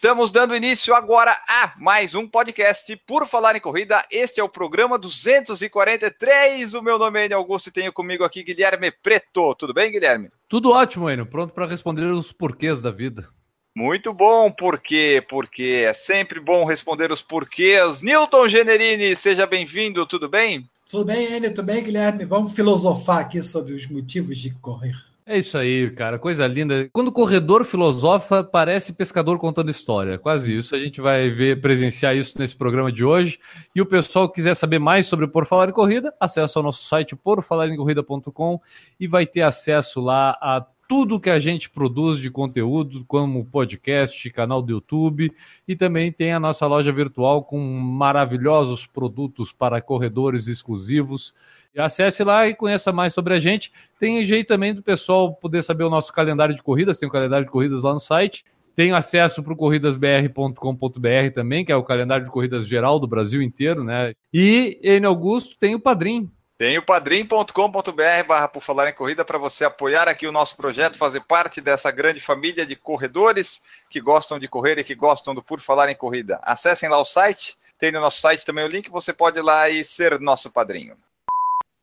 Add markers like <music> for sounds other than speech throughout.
Estamos dando início agora a mais um podcast Por Falar em Corrida. Este é o programa 243. O meu nome é Enio Augusto e tenho comigo aqui Guilherme Preto. Tudo bem, Guilherme? Tudo ótimo, Enio. Pronto para responder os porquês da vida. Muito bom, por quê? Porque é sempre bom responder os porquês. Newton Generini, seja bem-vindo, tudo bem? Tudo bem, Enio? Tudo bem, Guilherme? Vamos filosofar aqui sobre os motivos de correr. É isso aí, cara, coisa linda. Quando o corredor filosofa, parece pescador contando história. Quase isso. A gente vai ver, presenciar isso nesse programa de hoje. E o pessoal que quiser saber mais sobre o Por Falar em Corrida, acessa o nosso site porfalarencorrida.com e vai ter acesso lá a tudo que a gente produz de conteúdo, como podcast, canal do YouTube, e também tem a nossa loja virtual com maravilhosos produtos para corredores exclusivos. Acesse lá e conheça mais sobre a gente. Tem jeito também do pessoal poder saber o nosso calendário de corridas, tem o calendário de corridas lá no site. Tem acesso para o corridasbr.com.br também, que é o calendário de corridas geral do Brasil inteiro, né? E em Augusto tem o Padrim, tem o padrim.com.br barra por falar em corrida para você apoiar aqui o nosso projeto, fazer parte dessa grande família de corredores que gostam de correr e que gostam do Por Falar em Corrida. Acessem lá o site, tem no nosso site também o link, você pode ir lá e ser nosso padrinho.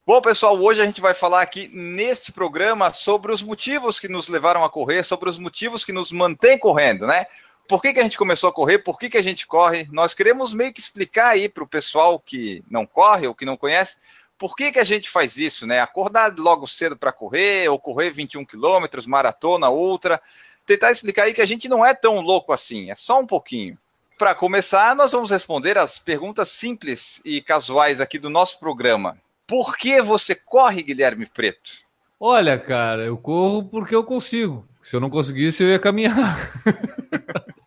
Bom, pessoal, hoje a gente vai falar aqui neste programa sobre os motivos que nos levaram a correr, sobre os motivos que nos mantêm correndo, né? Por que, que a gente começou a correr? Por que, que a gente corre? Nós queremos meio que explicar aí para o pessoal que não corre ou que não conhece por que, que a gente faz isso, né? Acordar logo cedo para correr, ou correr 21 quilômetros, maratona, outra. Tentar explicar aí que a gente não é tão louco assim, é só um pouquinho. Para começar, nós vamos responder as perguntas simples e casuais aqui do nosso programa. Por que você corre, Guilherme Preto? Olha, cara, eu corro porque eu consigo. Se eu não conseguisse, eu ia caminhar. <laughs>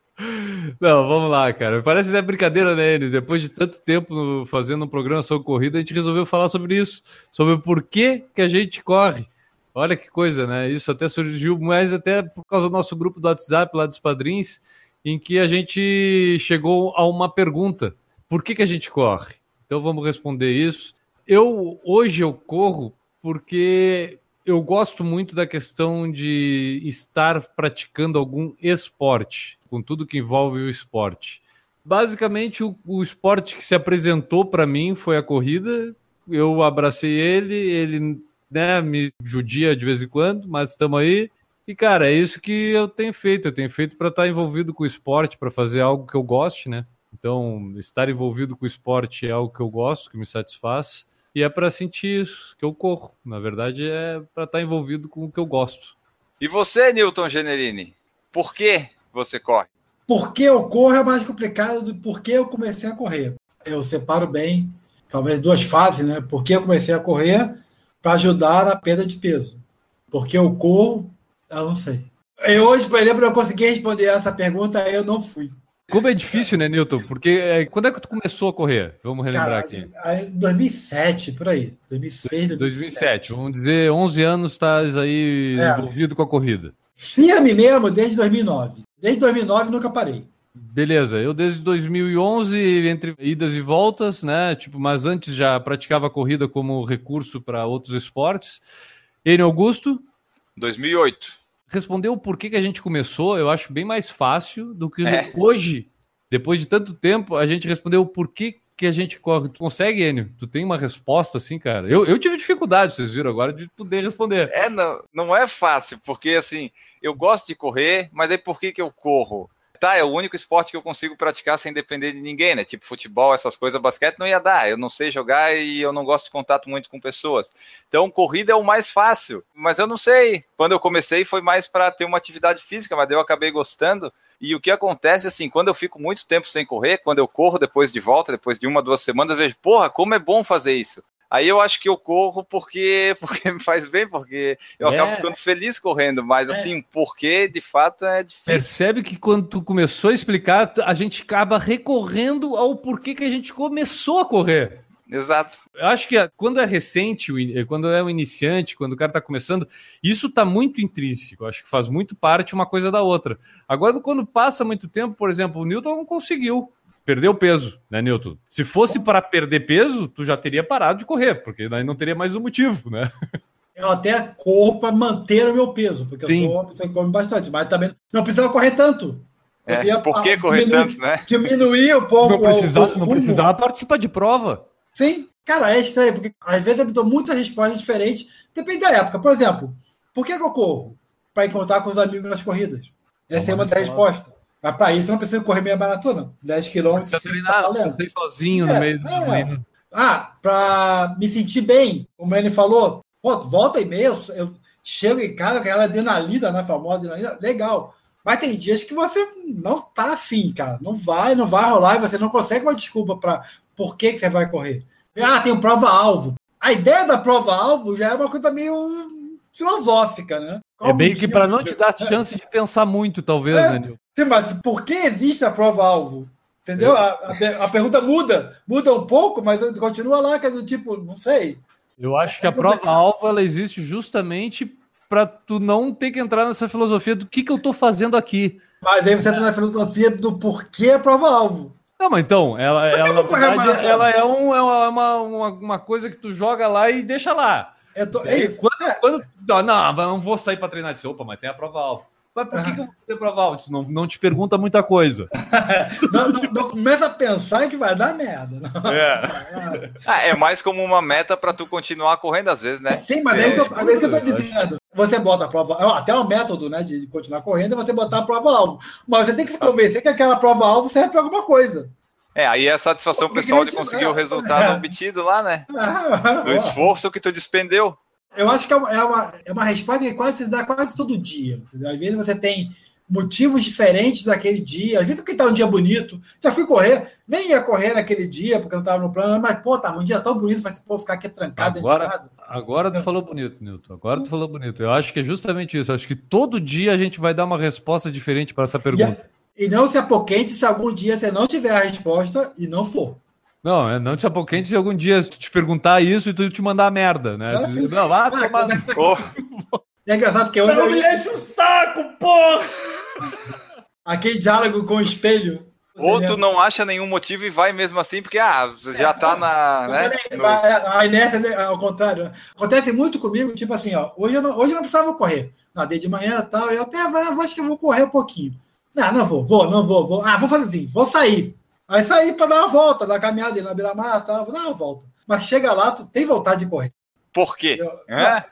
Não, vamos lá, cara. Parece até brincadeira, né, Enes? Depois de tanto tempo fazendo um programa sobre corrida, a gente resolveu falar sobre isso, sobre por que, que a gente corre. Olha que coisa, né? Isso até surgiu mais até por causa do nosso grupo do WhatsApp lá dos padrinhos, em que a gente chegou a uma pergunta: por que, que a gente corre? Então vamos responder isso. Eu hoje eu corro porque eu gosto muito da questão de estar praticando algum esporte com tudo que envolve o esporte. Basicamente, o, o esporte que se apresentou para mim foi a corrida. Eu abracei ele, ele né, me judia de vez em quando, mas estamos aí. E, cara, é isso que eu tenho feito. Eu tenho feito para estar envolvido com o esporte, para fazer algo que eu goste, né? Então, estar envolvido com o esporte é algo que eu gosto, que me satisfaz. E é para sentir isso que eu corro. Na verdade, é para estar envolvido com o que eu gosto. E você, Newton Generini? Por que você corre? Por que eu corro é mais complicado do porquê eu comecei a correr. Eu separo bem, talvez duas fases, né? Por que eu comecei a correr para ajudar na perda de peso. Porque eu corro, eu não sei. E hoje, por exemplo, eu consegui responder essa pergunta, eu não fui. Como é difícil, né, Newton? Porque é, quando é que tu começou a correr? Vamos relembrar Cara, aqui. 2007, por aí. 2006, 2007. 2007. Vamos dizer, 11 anos estás aí é. envolvido com a corrida. Firme mesmo desde 2009. Desde 2009 nunca parei. Beleza, eu desde 2011, entre idas e voltas, né? Tipo, mas antes já praticava corrida como recurso para outros esportes. Enio Augusto? 2008. Respondeu por que, que a gente começou, eu acho bem mais fácil do que é. hoje, depois de tanto tempo, a gente respondeu por que, que a gente corre. Tu consegue, Enio? Tu tem uma resposta assim, cara? Eu, eu tive dificuldade, vocês viram agora, de poder responder. É, não, não é fácil, porque assim, eu gosto de correr, mas aí por que, que eu corro? Tá, é o único esporte que eu consigo praticar sem depender de ninguém, né? Tipo futebol, essas coisas, basquete não ia dar. Eu não sei jogar e eu não gosto de contato muito com pessoas. Então, corrida é o mais fácil. Mas eu não sei. Quando eu comecei foi mais para ter uma atividade física, mas eu acabei gostando. E o que acontece, assim, quando eu fico muito tempo sem correr, quando eu corro depois de volta, depois de uma, duas semanas, eu vejo, porra, como é bom fazer isso. Aí eu acho que eu corro porque, <laughs> porque me faz bem, porque eu é. acabo ficando feliz correndo, mas é. assim, porque de fato é difícil. Percebe que quando tu começou a explicar, a gente acaba recorrendo ao porquê que a gente começou a correr. exato. Eu acho que quando é recente, quando é um iniciante, quando o cara está começando, isso está muito intrínseco. Eu acho que faz muito parte uma coisa da outra. Agora, quando passa muito tempo, por exemplo, o Newton não conseguiu. Perdeu peso, né, Newton? Se fosse para perder peso, tu já teria parado de correr, porque daí não teria mais um motivo, né? Eu até corro para manter o meu peso, porque Sim. eu sou uma pessoa que come bastante, mas também não precisa correr tanto. É, por que correr diminuir, tanto, né? Diminuir um pouco. Não precisava, não precisava participar de prova. Sim, cara, é estranho, porque às vezes eu me dou muitas respostas diferentes, depende da época. Por exemplo, por que, que eu corro? Para encontrar com os amigos nas corridas. Essa é uma das respostas. Mas para isso eu não preciso correr meia maratona. 10 quilômetros. Você treinar, tá sozinho é, no meio do é. Ah, para me sentir bem, como ele falou, pô, volta e meia, eu, eu chego em casa com aquela adrenalina, né? Famosa adrenalina, legal. Mas tem dias que você não tá afim, cara. Não vai, não vai rolar e você não consegue uma desculpa para por que, que você vai correr. Ah, tem prova-alvo. A ideia da prova-alvo já é uma coisa meio filosófica, né? Qual é bem que para não te dar chance de pensar muito, talvez, é, né, Sim, mas por que existe a prova-alvo? Entendeu? A, a, a, pergunta muda, muda um pouco, mas continua lá, quer dizer, tipo, não sei. Eu acho que a prova-alvo ela existe justamente para tu não ter que entrar nessa filosofia do que, que eu estou fazendo aqui. Mas aí você entra na filosofia do porquê a prova-alvo. Não, mas então, ela, ela, verdade, ela é, um, é uma, uma, uma, coisa que tu joga lá e deixa lá. É, to... é isso. Quando, é. quando, não, não vou sair para treinar. Disse, opa, mas tem a prova-alvo. Mas por que, que eu vou ter prova Não, não te pergunta muita coisa. <laughs> não, não, não, começa a pensar que vai dar merda. É. <laughs> ah, é mais como uma meta para tu continuar correndo às vezes, né? Sim, mas é, tô, é que eu tô dizendo. Você bota a prova, até o método né, de continuar correndo é você botar a prova-alvo. Mas você tem que se convencer que aquela prova-alvo serve para alguma coisa. É, aí é a satisfação pessoal de conseguir o resultado <laughs> é. obtido lá, né? Do esforço que tu despendeu. Eu acho que é uma, é uma, é uma resposta que quase se dá quase todo dia. Às vezes você tem motivos diferentes daquele dia. Às vezes porque tá um dia bonito. Já fui correr, nem ia correr naquele dia, porque não estava no plano, mas, pô, tava um dia tão bonito, vai pô, ficar aqui trancado agora, dentro de casa. Agora tu falou bonito, Nilton. Agora tu falou bonito. Eu acho que é justamente isso. Eu acho que todo dia a gente vai dar uma resposta diferente para essa pergunta. E, não se apoquente se algum dia você não tiver a resposta e não for. Não, é não te apoquente se algum dia tu te perguntar isso e tu te mandar merda, né? É assim. Não, lá, ah, toma... <laughs> É engraçado porque hoje. Não me enche o saco, porra! Aquele diálogo com o espelho. Ou tu não acha nenhum motivo e vai mesmo assim, porque ah, já tá na. Né, no... A inércia, né, ao contrário. Acontece muito comigo, tipo assim, ó, hoje eu não, hoje eu não precisava correr. Nadei de manhã e tal, eu até acho que eu vou correr um pouquinho. Não, não vou, vou, não vou, vou. Ah, vou fazer assim, vou sair. Aí sair para dar uma volta, dar uma caminhada na beira-mar, tá? vou dar uma volta. Mas chega lá, tu tem vontade de correr. Por quê? É?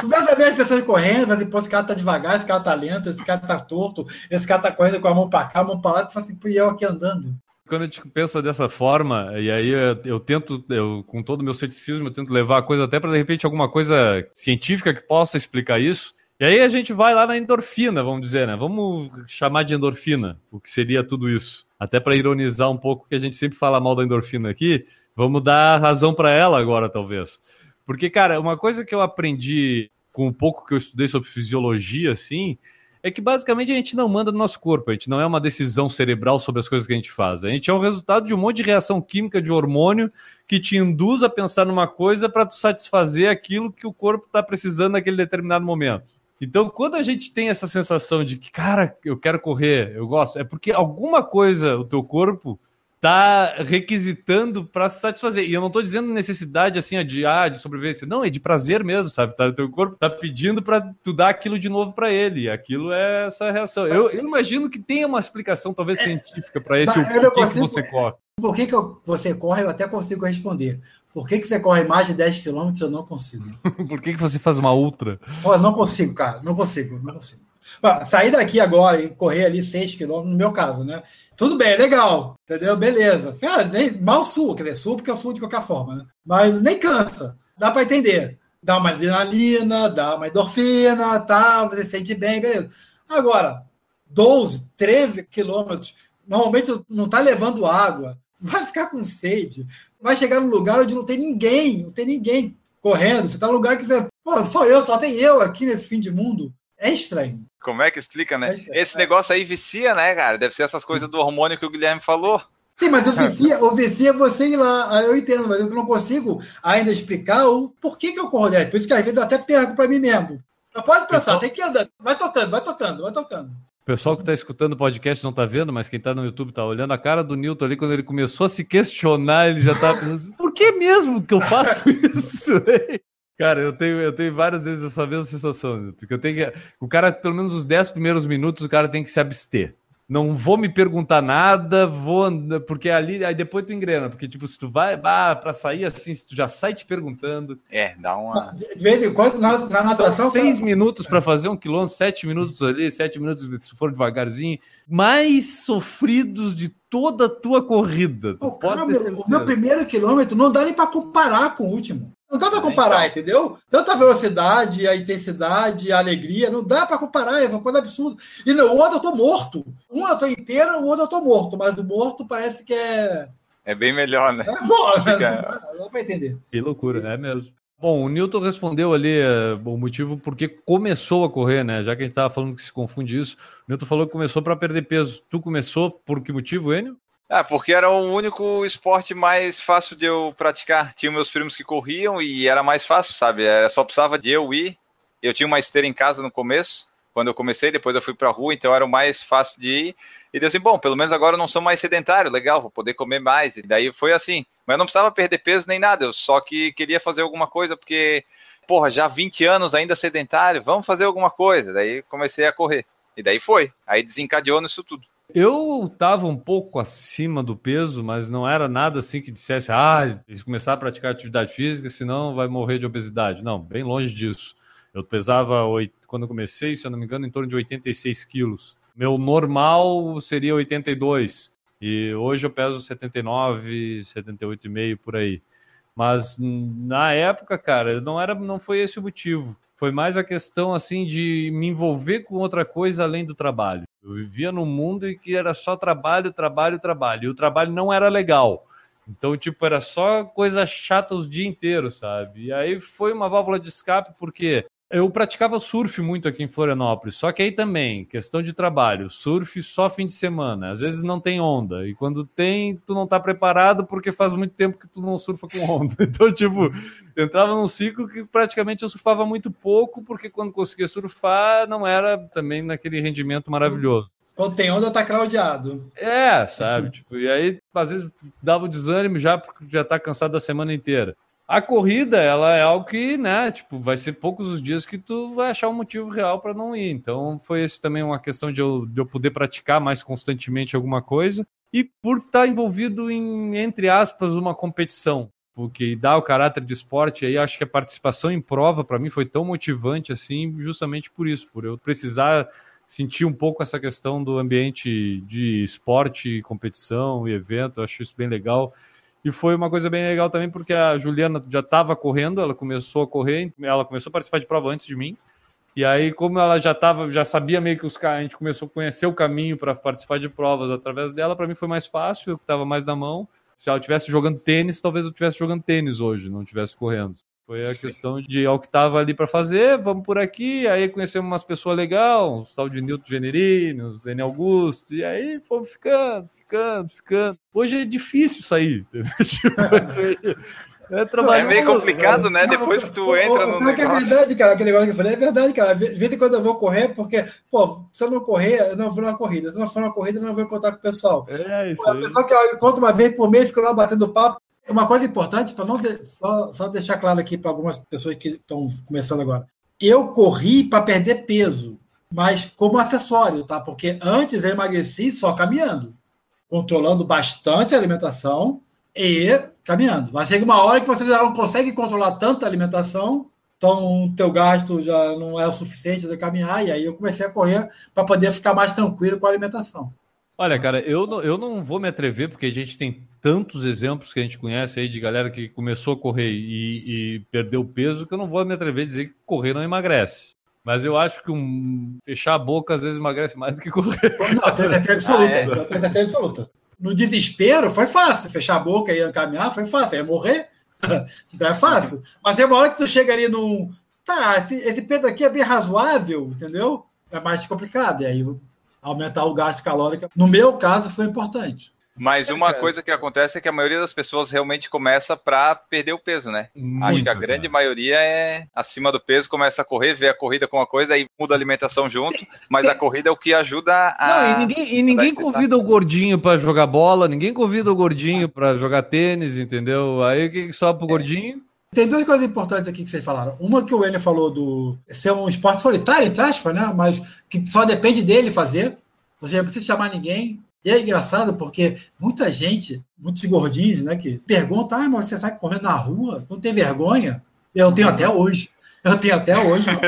Começa a ver as pessoas correndo, assim, pô, esse cara tá devagar, esse cara tá lento, esse cara tá torto, esse cara tá correndo com a mão para cá, a mão para lá, tu fala assim, e eu aqui andando. Quando a gente pensa dessa forma, e aí eu, eu tento, eu, com todo o meu ceticismo, eu tento levar a coisa até para de repente alguma coisa científica que possa explicar isso. E aí a gente vai lá na endorfina, vamos dizer, né? Vamos chamar de endorfina, o que seria tudo isso. Até para ironizar um pouco que a gente sempre fala mal da endorfina aqui, vamos dar razão para ela agora, talvez. Porque, cara, uma coisa que eu aprendi com o pouco que eu estudei sobre fisiologia, assim, é que basicamente a gente não manda no nosso corpo, a gente não é uma decisão cerebral sobre as coisas que a gente faz. A gente é o resultado de um monte de reação química de hormônio que te induz a pensar numa coisa para satisfazer aquilo que o corpo está precisando naquele determinado momento. Então, quando a gente tem essa sensação de que, cara, eu quero correr, eu gosto, é porque alguma coisa o teu corpo tá requisitando para se satisfazer. E eu não estou dizendo necessidade assim de ah, de sobrevivência, não, é de prazer mesmo, sabe? Tá, o teu corpo tá pedindo para tu dar aquilo de novo para ele. E aquilo é essa reação. Eu, eu, imagino que tenha uma explicação talvez é, científica para esse o porquê consigo, que você corre. Por que, que você corre, eu até consigo responder. Por que, que você corre mais de 10 km? Eu não consigo. <laughs> Por que, que você faz uma ultra? Oh, não consigo, cara. Não consigo, não consigo. Sair daqui agora e correr ali 6 km, no meu caso, né? Tudo bem, legal, entendeu? Beleza. Ah, nem, mal suo, quer dizer, suo porque eu suo de qualquer forma, né? Mas nem cansa, dá para entender. Dá uma adrenalina, dá uma endorfina, tal, você sente bem, beleza. Agora, 12, 13 quilômetros, normalmente não tá levando água, vai ficar com sede, vai chegar num lugar onde não tem ninguém, não tem ninguém correndo, você tá num lugar que você, pô, só eu, só tem eu aqui nesse fim de mundo. É estranho. Como é que explica, né? É Esse negócio aí vicia, né, cara? Deve ser essas coisas do hormônio que o Guilherme falou. Sim, mas o VC, o VC é você ir lá, eu entendo, mas eu não consigo ainda explicar o porquê que eu corro 10. Por isso que às vezes eu até perco para mim mesmo. Eu pode pensar, tem que andar. Vai tocando, vai tocando, vai tocando. O pessoal que está escutando o podcast não está vendo, mas quem está no YouTube está olhando a cara do Newton ali quando ele começou a se questionar, ele já está pensando, por que mesmo que eu faço <laughs> isso? Cara, eu tenho, eu tenho várias vezes essa mesma sensação, Newton, que eu tenho que, o cara, pelo menos os 10 primeiros minutos, o cara tem que se abster não vou me perguntar nada, vou porque ali aí depois tu engrena, porque tipo se tu vai ah, para sair assim, se tu já sai te perguntando, é, dá uma de vez em quando na, na natação seis cara... minutos para fazer um quilômetro, sete minutos ali, sete minutos se for devagarzinho, mais sofridos de toda a tua corrida. Pô, cara, meu, o meu primeiro quilômetro não dá nem para comparar com o último. Não dá para comparar, então. entendeu? Tanta velocidade, a intensidade, a alegria, não dá para comparar, é uma coisa absurda. E no outro eu tô morto. Um eu tô inteiro, o outro eu tô morto, mas o morto parece que é. É bem melhor, né? É bom, Fica... não <laughs> dá para entender. Que loucura, é mesmo. Bom, o Newton respondeu ali uh, o motivo porque começou a correr, né? Já que a gente estava falando que se confunde isso, o Newton falou que começou para perder peso. Tu começou por que motivo, Enio? Ah, porque era o único esporte mais fácil de eu praticar. Tinha meus primos que corriam e era mais fácil, sabe? Era, só precisava de eu ir. Eu tinha uma esteira em casa no começo, quando eu comecei, depois eu fui pra rua, então era o mais fácil de ir. E deu assim, bom, pelo menos agora eu não sou mais sedentário, legal, vou poder comer mais. E daí foi assim. Mas eu não precisava perder peso nem nada, eu só que queria fazer alguma coisa, porque, porra, já 20 anos ainda sedentário, vamos fazer alguma coisa. Daí comecei a correr. E daí foi. Aí desencadeou nisso tudo. Eu estava um pouco acima do peso, mas não era nada assim que dissesse, ah, começar a praticar atividade física, senão vai morrer de obesidade. Não, bem longe disso. Eu pesava, quando eu comecei, se eu não me engano, em torno de 86 quilos. Meu normal seria 82. E hoje eu peso 79, 78,5 por aí. Mas na época, cara, não era, não foi esse o motivo. Foi mais a questão assim de me envolver com outra coisa além do trabalho. Eu vivia num mundo em que era só trabalho, trabalho, trabalho. E o trabalho não era legal. Então, tipo, era só coisa chata os dia inteiro, sabe? E aí foi uma válvula de escape, porque eu praticava surf muito aqui em Florianópolis, só que aí também, questão de trabalho, surf só fim de semana, às vezes não tem onda, e quando tem, tu não tá preparado porque faz muito tempo que tu não surfa com onda. <laughs> Então, tipo, entrava num ciclo que praticamente eu surfava muito pouco, porque quando conseguia surfar, não era também naquele rendimento maravilhoso. Quando tem onda, tá claudiado. É, sabe? tipo, e aí, às vezes, dava o desânimo já, porque já tá cansado da semana inteira. A corrida, ela é algo que, né, tipo, vai ser poucos os dias que tu vai achar um motivo real para não ir. Então, foi esse também uma questão de eu, de eu poder praticar mais constantemente alguma coisa e por estar tá envolvido em, entre aspas, uma competição. Porque dá o caráter de esporte, aí acho que a participação em prova, para mim, foi tão motivante assim, justamente por isso, por eu precisar sentir um pouco essa questão do ambiente de esporte, competição e evento, acho isso bem legal. E foi uma coisa bem legal também, porque a Juliana já estava correndo, ela começou a correr, ela começou a participar de prova antes de mim. E aí, como ela já tava, já sabia meio que os a gente começou a conhecer o caminho para participar de provas através dela, para mim foi mais fácil, eu estava mais na mão. Se ela estivesse jogando tênis, talvez eu estivesse jogando tênis hoje, não estivesse correndo. Foi a Sim. questão de ao que estava ali para fazer, vamos por aqui. Aí conhecemos umas pessoas legais, o tal de Nilton Generini, o Daniel Augusto, e aí fomos ficando, ficando, ficando. Hoje é difícil sair. <laughs> Tipo, é, é meio complicado, né? Depois que tu entra no. É, é verdade, cara, aquele negócio que eu falei, é verdade, cara. De vez em quando eu vou correr, porque, pô, se eu não correr, eu não vou numa corrida. Se eu não for numa corrida, eu não vou encontrar com o pessoal. É, isso. Pô, a pessoa que eu encontro uma vez por mês, fica lá batendo papo. Uma coisa importante, para não de... só, só deixar claro aqui para algumas pessoas que estão começando agora. Eu corri para perder peso, mas como acessório, tá? Porque antes eu emagreci só caminhando, controlando bastante a alimentação e caminhando. Mas chega uma hora que você já não consegue controlar tanto a alimentação, então o teu gasto já não é o suficiente de caminhar, e aí eu comecei a correr para poder ficar mais tranquilo com a alimentação. Olha, cara, eu não, eu não vou me atrever, porque a gente tem tantos exemplos que a gente conhece aí de galera que começou a correr e, e perdeu peso, que eu não vou me atrever a dizer que correr não emagrece. Mas eu acho que um, fechar a boca às vezes emagrece mais do que correr. <laughs> Não, tem certeza absoluta. Ah, é. certeza absoluta. No desespero foi fácil. Fechar a boca e caminhar foi fácil. Ia morrer. <laughs> então é fácil. Mas é uma hora que tu chega ali num. Tá, esse, esse peso aqui é bem razoável, entendeu? É mais complicado. E aí aumentar o gasto calórico. No meu caso, foi importante. Mas uma coisa que acontece é que a maioria das pessoas realmente começa para perder o peso, né? Muito, Acho que a grande cara. maioria é acima do peso, começa a correr, vê a corrida com uma coisa e muda a alimentação junto, mas a corrida é o que ajuda a. Não, e ninguém, e ninguém convida o gordinho pra jogar bola, ninguém convida o gordinho pra jogar tênis, entendeu? Aí o que que sobra pro gordinho? Tem duas coisas importantes aqui que vocês falaram. Uma que o Enio falou do ser um esporte solitário, entre aspas, né? Mas que só depende dele fazer. Ou seja, não precisa chamar ninguém. E é engraçado porque muita gente, muitos gordinhos, né, que perguntam: ah, mas você sai correndo na rua? Tu não tem vergonha? Eu tenho até hoje. Eu tenho até hoje. <laughs>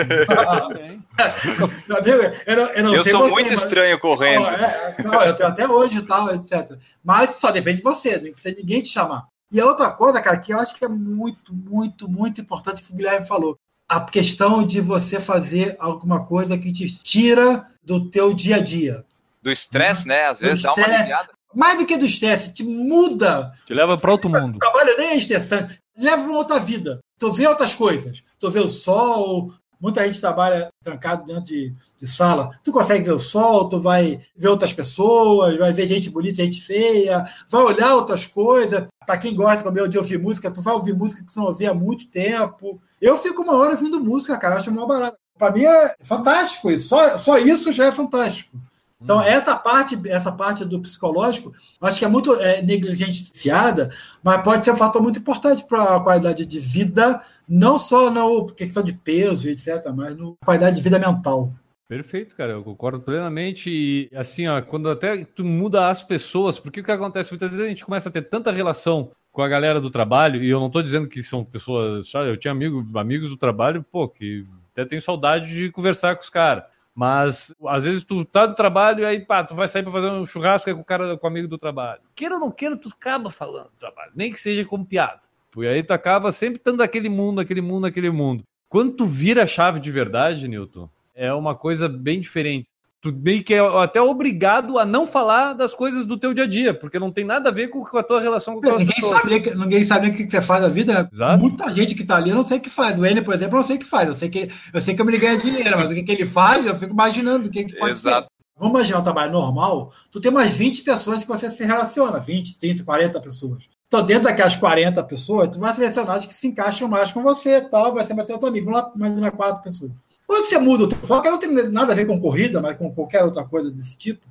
Meu amigo, eu, não- eu não Eu sei sou você, muito mas- estranho correndo. Não, é, não, eu tenho até hoje e tal, etc. Mas só depende de você, não precisa ninguém te chamar. E a outra coisa, cara, que eu acho que é muito, muito, muito importante que o Guilherme falou. A questão de você fazer alguma coisa que te tira do teu dia a dia. Do estresse, né? Às Do vezes dá uma aliviada. Mais do que do estresse, te muda. Te leva pra outro O mundo. trabalho nem é estressante. Leva para uma outra vida. Tu vê outras coisas. Tu vê o sol. Muita gente trabalha trancado dentro de, de sala. Tu consegue ver o sol, tu vai ver outras pessoas, vai ver gente bonita, gente feia, vai olhar outras coisas. Para quem gosta como de ouvir música, tu vai ouvir música que tu não ouvia há muito tempo. Eu fico uma hora ouvindo música, cara. Eu acho uma barata. Para mim é fantástico isso. Só, só isso já é fantástico. Então, essa parte, essa parte do psicológico, acho que é muito é, negligenciada, mas pode ser um fator muito importante para a qualidade de vida, não só na questão de peso, etc., mas na qualidade de vida mental. Perfeito, cara, eu concordo plenamente. E assim, ó, quando até tu muda as pessoas, porque o que acontece? Muitas vezes a gente começa a ter tanta relação com a galera do trabalho, e eu não tô dizendo que são pessoas. sabe, Eu tinha amigo, amigos do trabalho, pô, que até tenho saudade de conversar com os caras. Mas às vezes tu tá no trabalho e aí, pá, tu vai sair pra fazer um churrasco com o cara, com o amigo do trabalho. Queira ou não queira, tu acaba falando do trabalho, nem que seja como piada. E aí tu acaba sempre estando naquele mundo, aquele mundo, aquele mundo. Quando tu vira a chave de verdade, Newton, é uma coisa bem diferente. Tu meio que é até obrigado a não falar das coisas do teu dia a dia, porque não tem nada a ver com a tua relação com aquelas Ninguém pessoas. sabe, nem ninguém sabe o que que você faz da vida, né? Exato. Muita gente que está ali, eu não sei o que faz. O N, por exemplo, eu não sei o que faz. Eu sei que, eu sei que eu me ganha dinheiro, mas o que, que ele faz, eu fico imaginando o que, que pode Exato. ser. Vamos imaginar um trabalho normal, tu tem umas 20 pessoas que você se relaciona, 20, 30, 40 pessoas. Então, dentro daquelas 40 pessoas, tu vai selecionar as que se encaixam mais com você e tal, vai ser bater outro amigo. Vamos lá, imaginar quatro pessoas. Quando você muda o teu foco, não tem nada a ver com corrida, mas com qualquer outra coisa desse tipo,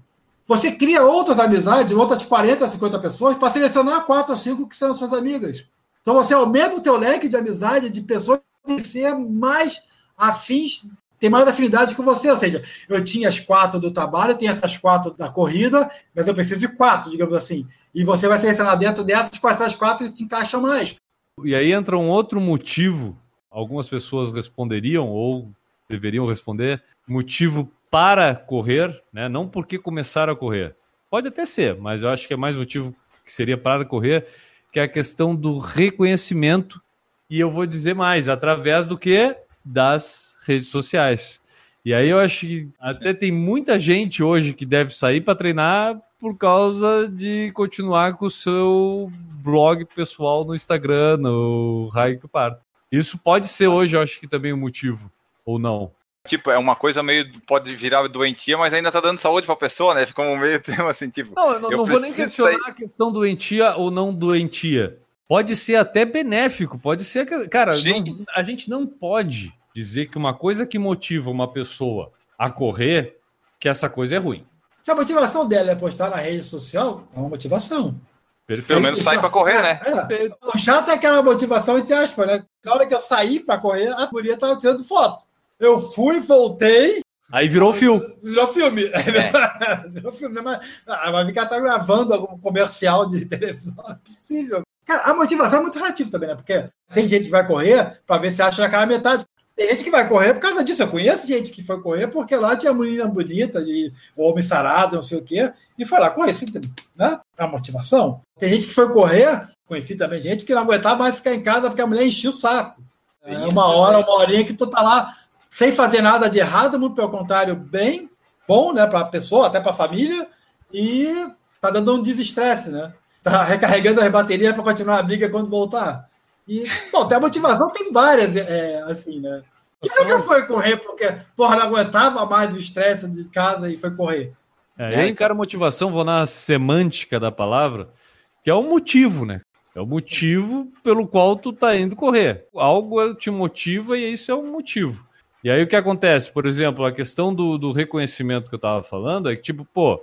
você cria outras amizades, outras 40, 50 pessoas, para selecionar quatro ou cinco que serão suas amigas. Então você aumenta o teu leque de amizade de pessoas que ser mais afins, tem mais afinidade com você. Ou seja, eu tinha as quatro do trabalho, tenho essas quatro da corrida, mas eu preciso de quatro, digamos assim. E você vai selecionar dentro dessas quais essas quatro te encaixam mais. E aí entra um outro motivo, algumas pessoas responderiam ou deveriam responder, motivo para correr, né? Não porque começaram a correr. Pode até ser, mas eu acho que é mais motivo que seria para correr, que é a questão do reconhecimento. E eu vou dizer mais, através do que? Das redes sociais. E aí eu acho que até tem muita gente hoje que deve sair para treinar por causa de continuar com o seu blog pessoal no Instagram, no Raio que Parto. Isso pode ser hoje, eu acho que também um motivo, ou não. Tipo, é uma coisa meio. Pode virar doentia, mas ainda tá dando saúde pra pessoa, né? Fica um meio <laughs> termo assim, tipo. Não, eu não, Eu não vou nem questionar sair- a questão doentia ou não doentia. Pode ser até benéfico, pode ser. que- Cara, não- a gente não pode dizer que uma coisa que motiva uma pessoa a correr, que essa coisa é ruim. Se a motivação dela é postar na rede social, é uma motivação. Perfeito. Pelo menos sai pra correr, né? É, Perfeito. O chato é aquela motivação, entre aspas, né? Na hora que eu saí para correr, a guria tava tirando foto. Eu fui, voltei, Aí virou fio. virou filme. virou filme, <laughs> mas ah, vai ficar tá gravando algum comercial de <laughs> televisão, não é possível. Cara, a motivação é muito relativa também, né? Porque tem gente que vai correr para ver se acha aquela metade. Tem gente que vai correr por causa disso. Eu conheço gente que foi correr porque lá tinha menina bonita, e o homem sarado, não sei o quê, e foi lá correr, né? A motivação. Tem gente que foi correr, conheci também gente que não aguentava mais ficar em casa porque a mulher enchia o saco. É uma hora, uma horinha que tu tá lá sem fazer nada de errado, muito pelo contrário, bem bom, né, para a pessoa, até para a família, e tá dando um desestresse, né? Tá recarregando as baterias para continuar a briga quando voltar. E, bom, tem a motivação, tem várias, é, assim, né? E nunca foi correr porque, porra, não aguentava mais o estresse de casa e foi correr. É, eu encaro motivação, vou na semântica da palavra, que é o motivo, né? É o motivo pelo qual tu tá indo correr. Algo te motiva e isso é um motivo. E aí o que acontece? Por exemplo, a questão do, do reconhecimento que eu tava falando é que, tipo, pô,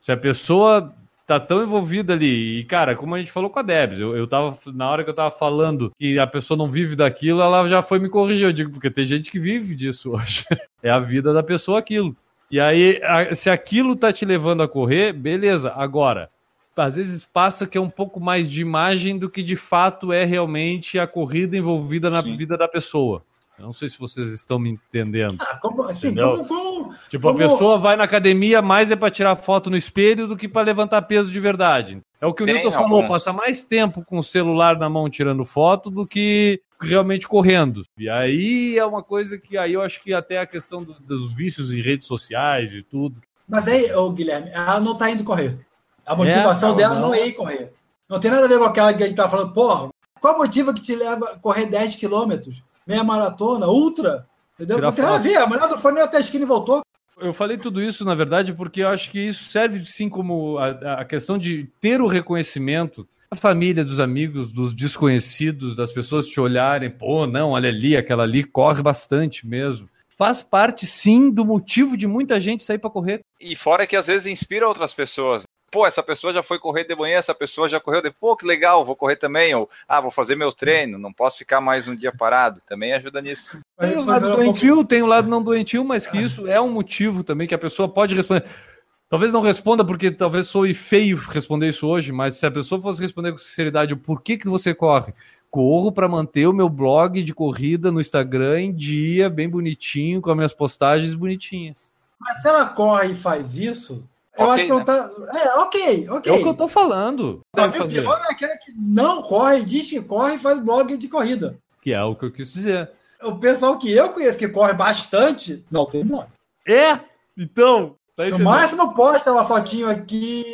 se a pessoa tá tão envolvida ali, e cara, como a gente falou com a Debs, eu, eu tava, na hora que eu tava falando que a pessoa não vive daquilo, ela já foi me corrigir, eu digo, porque tem gente que vive disso <laughs> hoje. é a vida da pessoa aquilo. E aí, se aquilo tá te levando a correr, beleza. Agora, às vezes passa que é um pouco mais de imagem do que de fato é realmente a corrida envolvida na Sim. vida da pessoa. Eu não sei se vocês estão me entendendo. Ah, como, assim, como, como, tipo, como... a pessoa vai na academia mais é para tirar foto no espelho do que para levantar peso de verdade. É o que o Tem Newton falou, passa mais tempo com o celular na mão tirando foto do que realmente correndo. E aí é uma coisa que aí eu acho que até a questão do, dos vícios em redes sociais e tudo. Mas aí, ô Guilherme, ela não tá indo correr. A motivação é, dela não. não é ir correr. Não tem nada a ver com aquela que a gente tá falando, porra, qual o motivo que te leva a correr 10 quilômetros? Meia maratona, ultra? Entendeu? Não tem nada a ver. A mulher do fone até a esquina e voltou. Eu falei tudo isso, na verdade, porque eu acho que isso serve sim como a, a questão de ter o reconhecimento da família, dos amigos, dos desconhecidos, das pessoas te olharem, pô, não, olha ali, aquela ali corre bastante mesmo faz parte sim do motivo de muita gente sair para correr. E fora que às vezes inspira outras pessoas pô, essa pessoa já foi correr de manhã, essa pessoa já correu de, pô, que legal, vou correr também, ou, ah, vou fazer meu treino, não posso ficar mais um dia parado, também ajuda nisso. Tem o lado doentio, tem o lado não doentio, mas que isso é um motivo também que a pessoa pode responder. Talvez não responda, porque talvez soe feio responder isso hoje, mas se a pessoa fosse responder com sinceridade o porquê que você corre, corro para manter o meu blog de corrida no Instagram em dia, bem bonitinho, com as minhas postagens bonitinhas. Mas se ela corre e faz isso, eu okay, acho que não né? tá. É, ok, ok. É o que eu tô falando. Deve fazer. é aquele que não corre, diz que corre e faz blog de corrida. Que é o que eu quis dizer. O pessoal que eu conheço que corre bastante, não tem blog. É? Então. Tá no máximo posta uma fotinho aqui,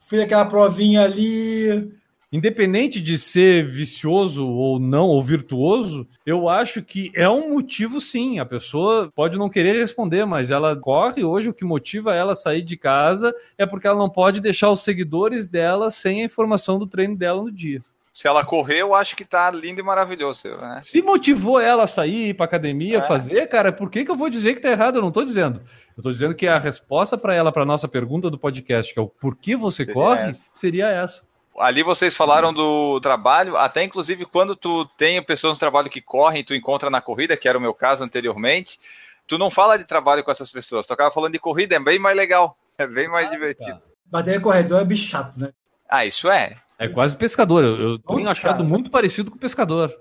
fiz aquela provinha ali, Independente de ser vicioso ou não, ou virtuoso, eu acho que é um motivo sim. A pessoa pode não querer responder, mas ela corre hoje. O que motiva ela a sair de casa é porque ela não pode deixar os seguidores dela sem a informação do treino dela no dia. Se ela correr, eu acho que tá lindo e maravilhoso. Né? Se motivou ela a sair, ir pra academia, é. fazer, cara, por que, que eu vou dizer que tá errado? Eu não tô dizendo. Eu tô dizendo que a resposta para ela, para nossa pergunta do podcast, que é o porquê você seria corre, essa. seria essa ali vocês falaram do trabalho, até inclusive quando tu tem pessoas no trabalho que correm, tu encontra na corrida, que era o meu caso anteriormente, tu não fala de trabalho com essas pessoas, tu acaba falando de corrida, é bem mais legal, é bem mais ah, divertido. Tá. Mas aí corredor é bicho chato, né? Ah, isso é. É quase pescador, eu, eu tenho achado muito parecido com pescador.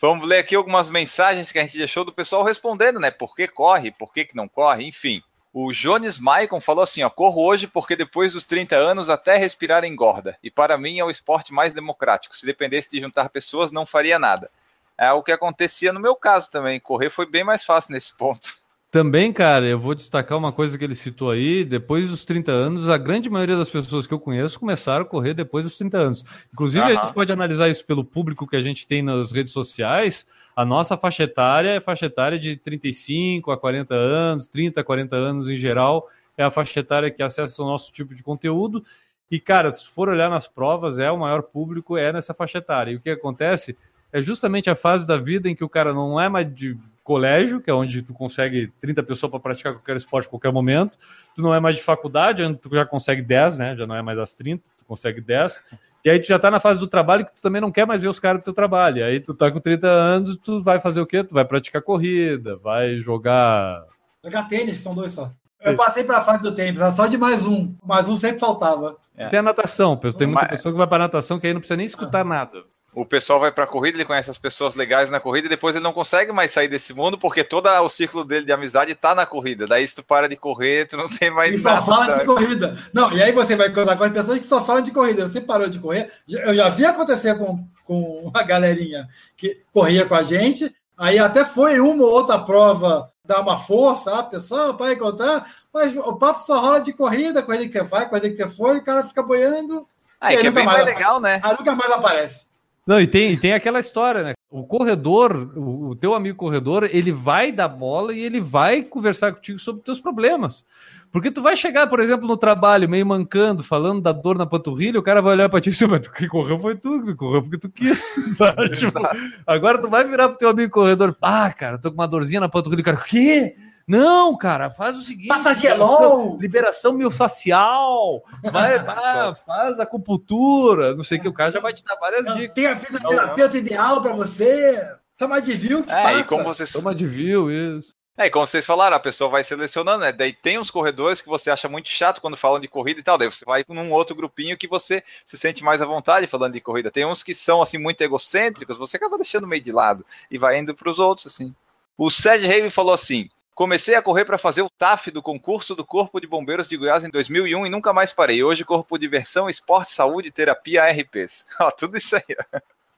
Vamos ler aqui algumas mensagens que a gente deixou do pessoal respondendo, né? Por que corre, por que, que não corre, enfim. O Jones Maicon falou assim: ó, corro hoje porque depois dos 30 anos até respirar engorda. E para mim é o esporte mais democrático. Se dependesse de juntar pessoas, não faria nada. É o que acontecia no meu caso também. Correr foi bem mais fácil nesse ponto. Também, cara, eu vou destacar uma coisa que ele citou aí. Depois dos 30 anos, a grande maioria das pessoas que eu conheço começaram a correr depois dos 30 anos. Inclusive, uhum. a gente pode analisar isso pelo público que a gente tem nas redes sociais. A nossa faixa etária é faixa etária de 35 a 40 anos, 30 a 40 anos em geral, é a faixa etária que acessa o nosso tipo de conteúdo. E, cara, se for olhar nas provas, é o maior público, é nessa faixa etária. E o que acontece é justamente a fase da vida em que o cara não é mais de colégio, que é onde tu consegue 30 pessoas para praticar qualquer esporte a qualquer momento. Tu não é mais de faculdade, onde tu já consegue 10, né? Já não é mais as 30, tu consegue 10. E aí tu já tá na fase do trabalho que tu também não quer mais ver os caras do teu trabalho. E aí tu tá com 30 anos, tu vai fazer o quê? Tu vai praticar corrida, vai jogar. Jogar tênis, são dois só. Eu passei para a fase do tênis, só de mais um. Mais um sempre faltava. É. Tem a natação, tem muita Mas... pessoa que vai para natação que aí não precisa nem escutar ah. nada o pessoal vai para a corrida, ele conhece as pessoas legais na corrida e depois ele não consegue mais sair desse mundo porque todo o ciclo dele de amizade está na corrida. Daí se tu para de correr, tu não tem mais e nada. só fala sabe? de corrida. Não, e aí você vai contar com as pessoas que só falam de corrida. Você parou de correr. Eu já vi acontecer com, com uma galerinha que corria com a gente, aí até foi uma ou outra prova dar uma força, a pessoa para encontrar, mas o papo só rola de corrida, corrida que você faz, corrida que você foi, o cara fica boiando. Ah, que é bem mais legal, né? Aí nunca mais aparece. Não, e tem, e tem aquela história, né? O corredor, o, o teu amigo corredor, ele vai dar bola e ele vai conversar contigo sobre os teus problemas. Porque tu vai chegar, por exemplo, no trabalho, meio mancando, falando da dor na panturrilha, o cara vai olhar pra ti e dizer, mas que correu foi tu, tu correu porque tu quis. <laughs> sabe? Tipo, agora tu vai virar pro teu amigo corredor, ah, cara, tô com uma dorzinha na panturrilha, o cara, o quê? Não, cara, faz o seguinte: Passa liberação, gelol! liberação miofascial, vai, <laughs> vai, faz acupuntura, não sei o que, o cara já vai te dar várias dicas. Tem a fisioterapeuta ideal pra você. Toma de viu que É, passa. e como vocês, Toma de view, isso. é, e como vocês falaram, a pessoa vai selecionando, né? Daí tem uns corredores que você acha muito chato quando falam de corrida e tal. Daí você vai num outro grupinho que você se sente mais à vontade falando de corrida. Tem uns que são assim muito egocêntricos, você acaba deixando meio de lado e vai indo para os outros assim. O Sérgio Rave falou assim: Comecei a correr para fazer o TAF do concurso do Corpo de Bombeiros de Goiás em 2001 e nunca mais parei. Hoje, corpo diversão, esporte, saúde, terapia, ARPs. <laughs> Ó, tudo isso aí.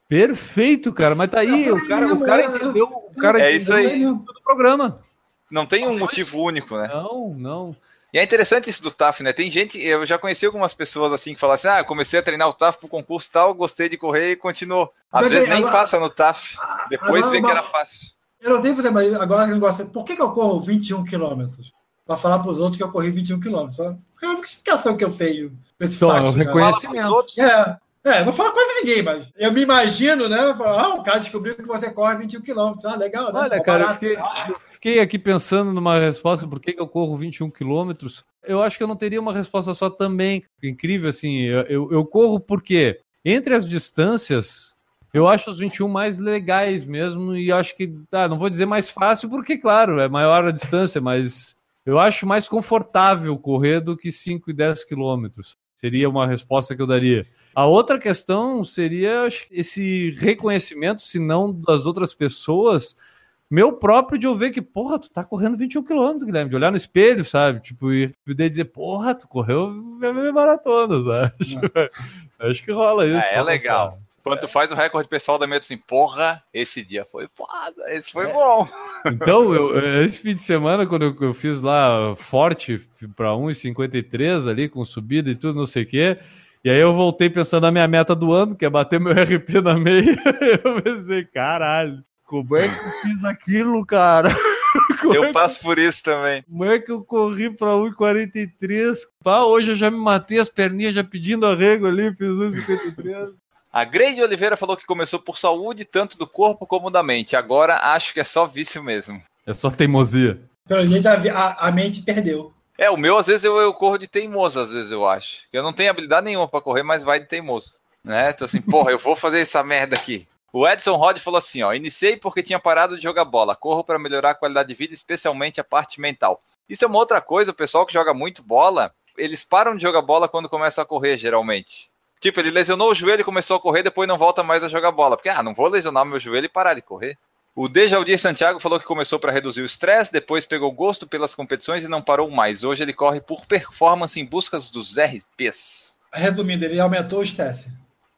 Perfeito, cara, mas tá aí, o cara, o cara entendeu, o cara É isso aí. do programa. Não tem um motivo único, né? Não, não. E é interessante isso do TAF, né? Tem gente, eu já conheci algumas pessoas assim que falam assim: ah, eu comecei a treinar o TAF pro concurso tal, gostei de correr e continuou. Às Mas vezes bem, nem agora- passa no TAF, depois agora vê que era fácil. Eu não sei fazer, mas agora que eu gosto. Por que, que eu corro 21 quilômetros? Pra falar pros outros que eu corri 21 quilômetros. Só- É uma explicação que eu sei esse Então, fato, é o cara. reconhecimento. É, é, não fala quase ninguém, mas eu me imagino, né? falar, Ah, o cara descobriu que você corre 21 quilômetros. Ah, legal, né? Olha, cara, eu fiquei, eu fiquei aqui pensando numa resposta, por que, que eu corro 21 quilômetros? Eu acho que eu não teria uma resposta só também. Incrível, assim, eu, eu, eu corro porque entre as distâncias, eu acho os 21 mais legais mesmo, e acho que, ah, não vou dizer mais fácil, porque, claro, é maior a distância, mas eu acho mais confortável correr do que 5 e 10 quilômetros. Seria uma resposta que eu daria. A outra questão seria esse reconhecimento, se não das outras pessoas, meu próprio de eu ver que, porra, tu tá correndo 21 km, Guilherme, de olhar no espelho, sabe? Tipo, e poder dizer, porra, tu correu minha maratona, sabe? <laughs> Acho que rola isso. É, é rola, legal. sabe? Quando tu faz o recorde pessoal da meta assim, porra, esse dia foi foda, esse É. foi bom. <laughs> Então, eu- esse fim de semana, quando eu, fiz lá forte para 1,53 ali, com subida e tudo, não sei o quê, e aí eu voltei pensando na minha meta do ano, que é bater meu <laughs> RP na meia, <laughs> eu pensei, caralho, como é que eu fiz aquilo, cara? Como é Eu que- passo por isso também. Como é que eu corri pra 1,43? Pá, hoje eu já me matei as perninhas já pedindo arrego ali, fiz 1,53. A Grande Oliveira falou que começou por saúde, tanto do corpo como da mente. Agora acho que é só vício mesmo. É só teimosia. Pelo jeito, a, a- a mente perdeu. É, o meu, às vezes, eu, eu corro de teimoso, às vezes eu acho. Eu não tenho habilidade nenhuma pra correr, mas vai de teimoso. Né? Tô assim, <laughs> porra, eu vou fazer essa merda aqui. O Edson Rod falou assim: ó, iniciei porque tinha parado de jogar bola. Corro pra melhorar a qualidade de vida, especialmente a parte mental. Isso é uma outra coisa, o pessoal que joga muito bola, eles param de jogar bola quando começam a correr, geralmente. Tipo, ele lesionou o joelho e começou a correr, depois não volta mais a jogar bola. Porque, ah, não vou lesionar meu joelho e parar de correr. O Dejaldir Santiago falou que começou para reduzir o estresse, depois pegou gosto pelas competições e não parou mais. Hoje ele corre por performance em busca dos RPs. Resumindo, ele aumentou o estresse.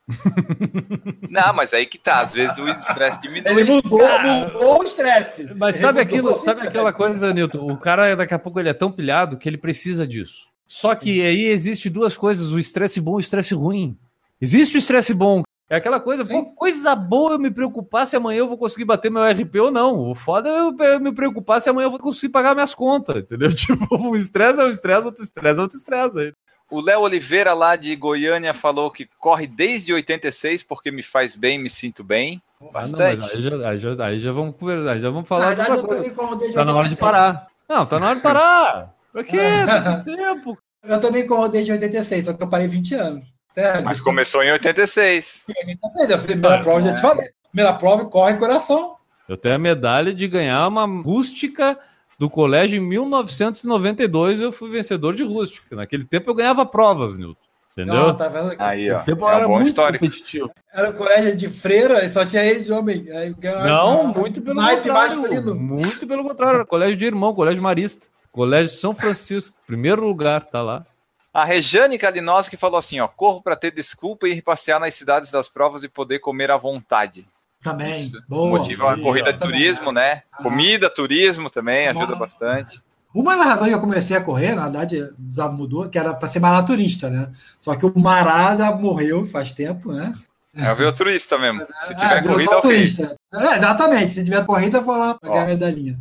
<laughs> Não, mas aí que tá, às vezes o estresse diminui. Ele mudou, mudou o estresse. Mas Ele sabe aquilo, sabe aquela coisa, Nilton? O cara daqui a pouco ele é tão pilhado que ele precisa disso. Só que aí existe duas coisas, o estresse bom e o estresse ruim. Existe o estresse bom. É aquela coisa, pô, coisa boa eu me preocupar se amanhã eu vou conseguir bater meu RP ou não. O foda é eu me preocupar se amanhã eu vou conseguir pagar minhas contas, <laughs> entendeu? Tipo, o estresse é o estresse, outro estresse é outro estresse. aí. O Léo Oliveira, lá de Goiânia, falou que corre desde 86 porque me faz bem, me sinto bem. Ah, não, Bastante. mas aí, já, aí, já, aí já vamos conversar, já vamos Na falar de verdade, eu coisa. também corro desde Tá na hora de 86. parar. Não, tá na hora de parar. <laughs> Pra quê? Com tempo. <laughs> Eu também corro desde 86, só que eu parei 20 anos. Sério. Mas começou em 86. Eu fiz a primeira prova, já te falei. Primeira prova corre coração. Eu tenho a medalha de ganhar uma rústica do colégio em 1992. Eu fui vencedor de rústica. Naquele tempo eu ganhava provas, Nilton. Entendeu? Não, tá vendo aqui? Aí, ó. Tempo É um era bom muito histórico. competitivo. Era o colégio de freira e só tinha ele de homem. Aí Não, muito pelo naipe contrário. masculino. Muito pelo contrário. Era colégio de irmão, colégio marista. Colégio São Francisco. Primeiro lugar, tá lá. A Rejane Kalinowski falou assim, ó, corro para ter desculpa e ir passear nas cidades das provas e poder comer à vontade. Também. Isso. Boa. Motiva a corrida de turismo, né? Comida, turismo também ajuda Boa. bastante. Uma das razões que eu comecei a correr, na verdade, já mudou, que era para ser maraturista, né? Só que o Mará já morreu faz tempo, né? É o ver turista mesmo. Se Ah, tiver virou corrida, só ok. turista. É, exatamente. Se tiver corrida, eu vou lá Ó. pegar a medalhinha.